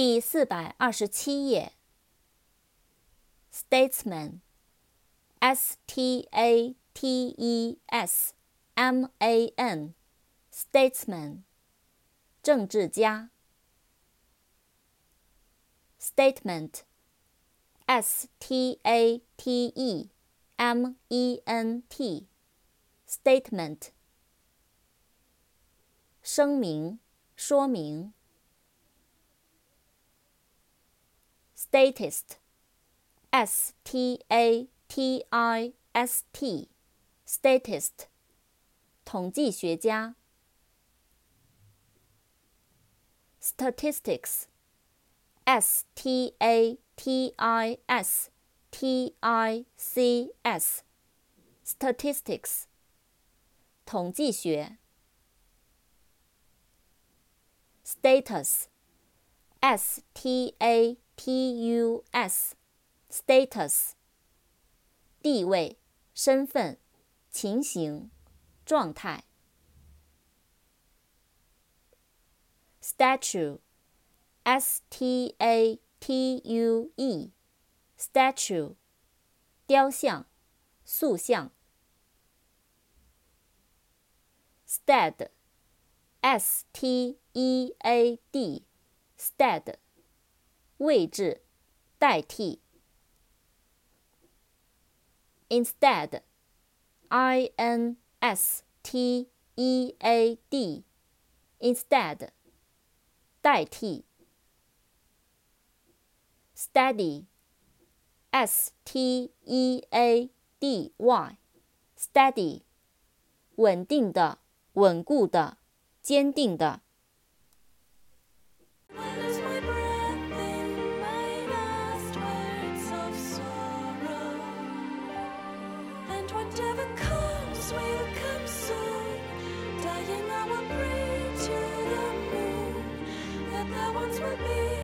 第四百二十七页。statesman，s-t-a-t-e-s-m-a-n，statesman，政治家。statement，s-t-a-t-e-m-e-n-t，statement，声明、说明。statist, s t a t i s t, statist, 统计学家。statistics, s t a t i s t i c s, statistics, 统计学。status, s t a T.U.S. status 地位、身份、情形、状态。statue S-T-A-T-U-E statue 雕像、塑像。stead S-T-E-A-D stead 位置，代替。instead，i n s t e a d，instead，代替。steady，s t e a d y，steady，稳定的，稳固的，坚定的。